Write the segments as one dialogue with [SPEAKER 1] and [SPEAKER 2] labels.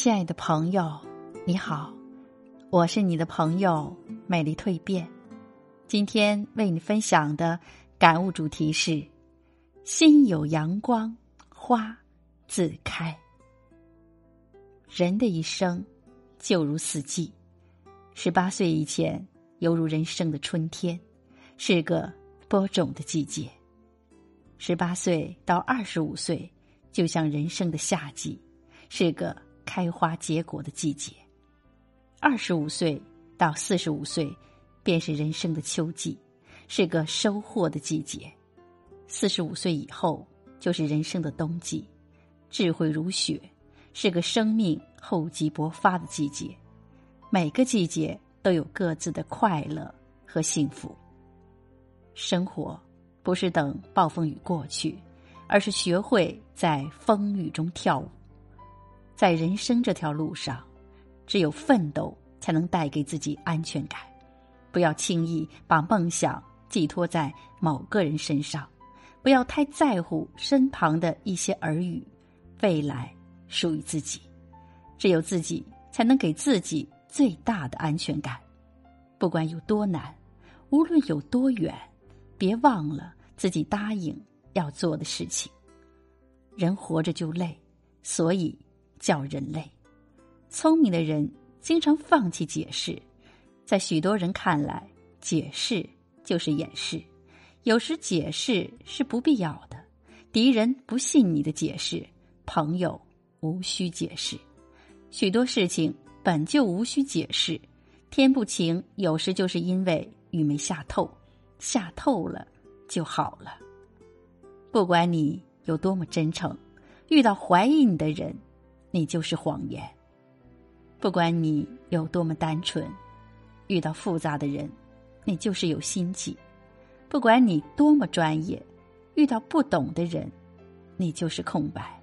[SPEAKER 1] 亲爱的朋友，你好，我是你的朋友美丽蜕变。今天为你分享的感悟主题是：心有阳光，花自开。人的一生就如四季，十八岁以前犹如人生的春天，是个播种的季节；十八岁到二十五岁，就像人生的夏季，是个。开花结果的季节，二十五岁到四十五岁，便是人生的秋季，是个收获的季节；四十五岁以后，就是人生的冬季，智慧如雪，是个生命厚积薄发的季节。每个季节都有各自的快乐和幸福。生活不是等暴风雨过去，而是学会在风雨中跳舞。在人生这条路上，只有奋斗才能带给自己安全感。不要轻易把梦想寄托在某个人身上，不要太在乎身旁的一些耳语。未来属于自己，只有自己才能给自己最大的安全感。不管有多难，无论有多远，别忘了自己答应要做的事情。人活着就累，所以。叫人类，聪明的人经常放弃解释，在许多人看来，解释就是掩饰。有时解释是不必要的，敌人不信你的解释，朋友无需解释。许多事情本就无需解释，天不晴有时就是因为雨没下透，下透了就好了。不管你有多么真诚，遇到怀疑你的人。你就是谎言。不管你有多么单纯，遇到复杂的人，你就是有心计；不管你多么专业，遇到不懂的人，你就是空白。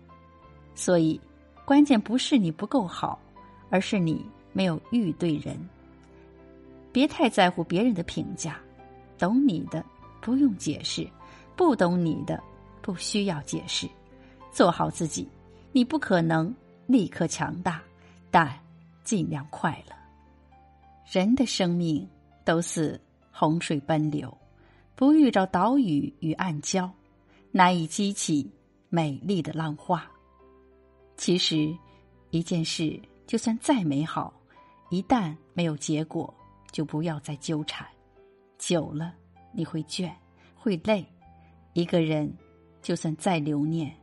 [SPEAKER 1] 所以，关键不是你不够好，而是你没有遇对人。别太在乎别人的评价，懂你的不用解释，不懂你的不需要解释。做好自己，你不可能。立刻强大，但尽量快乐。人的生命都似洪水奔流，不遇着岛屿与暗礁，难以激起美丽的浪花。其实，一件事就算再美好，一旦没有结果，就不要再纠缠。久了，你会倦，会累。一个人就算再留念，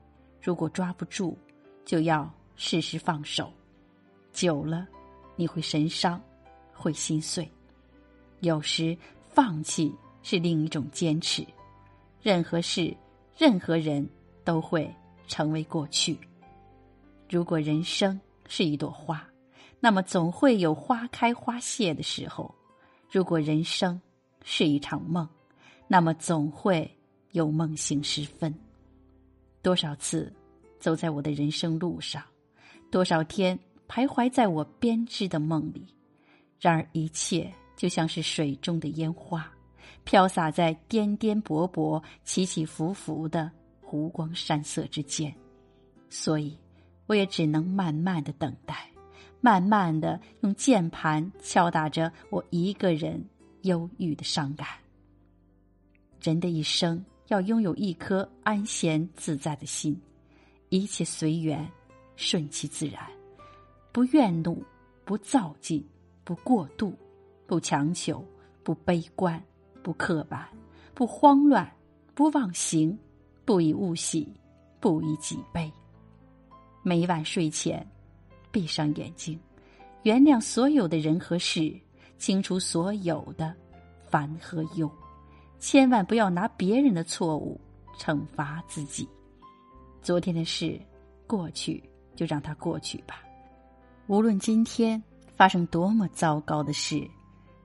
[SPEAKER 1] 如果抓不住，就要。适时放手，久了你会神伤，会心碎。有时放弃是另一种坚持。任何事、任何人都会成为过去。如果人生是一朵花，那么总会有花开花谢的时候；如果人生是一场梦，那么总会有梦醒时分。多少次走在我的人生路上。多少天徘徊在我编织的梦里，然而一切就像是水中的烟花，飘洒在颠颠簸簸、起起伏伏的湖光山色之间。所以，我也只能慢慢的等待，慢慢的用键盘敲打着我一个人忧郁的伤感。人的一生要拥有一颗安闲自在的心，一切随缘。顺其自然，不怨怒，不躁进，不过度，不强求，不悲观，不刻板，不慌乱，不忘形，不以物喜，不以己悲。每晚睡前，闭上眼睛，原谅所有的人和事，清除所有的烦和忧。千万不要拿别人的错误惩罚自己。昨天的事过去。就让它过去吧。无论今天发生多么糟糕的事，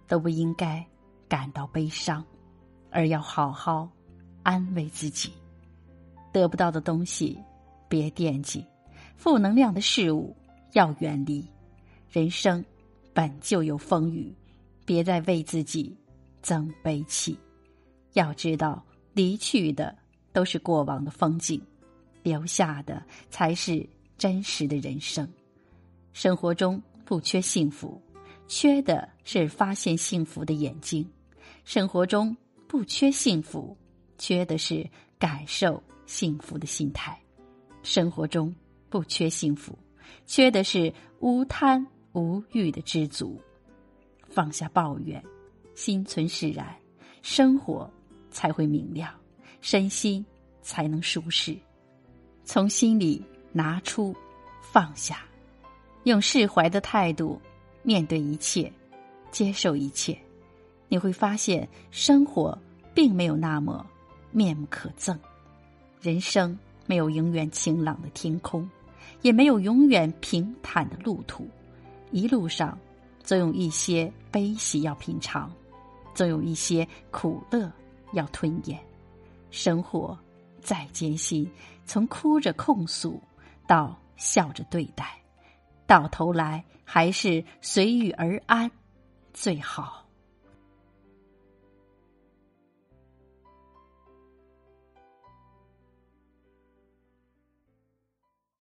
[SPEAKER 1] 都不应该感到悲伤，而要好好安慰自己。得不到的东西别惦记，负能量的事物要远离。人生本就有风雨，别再为自己增悲戚。要知道，离去的都是过往的风景，留下的才是。真实的人生，生活中不缺幸福，缺的是发现幸福的眼睛；生活中不缺幸福，缺的是感受幸福的心态；生活中不缺幸福，缺的是无贪无欲的知足。放下抱怨，心存释然，生活才会明亮，身心才能舒适。从心里拿出放下。用释怀的态度面对一切，接受一切，你会发现生活并没有那么面目可憎。人生没有永远晴朗的天空，也没有永远平坦的路途。一路上总有一些悲喜要品尝，总有一些苦乐要吞咽。生活再艰辛，从哭着控诉到笑着对待。到头来还是随遇而安，最好。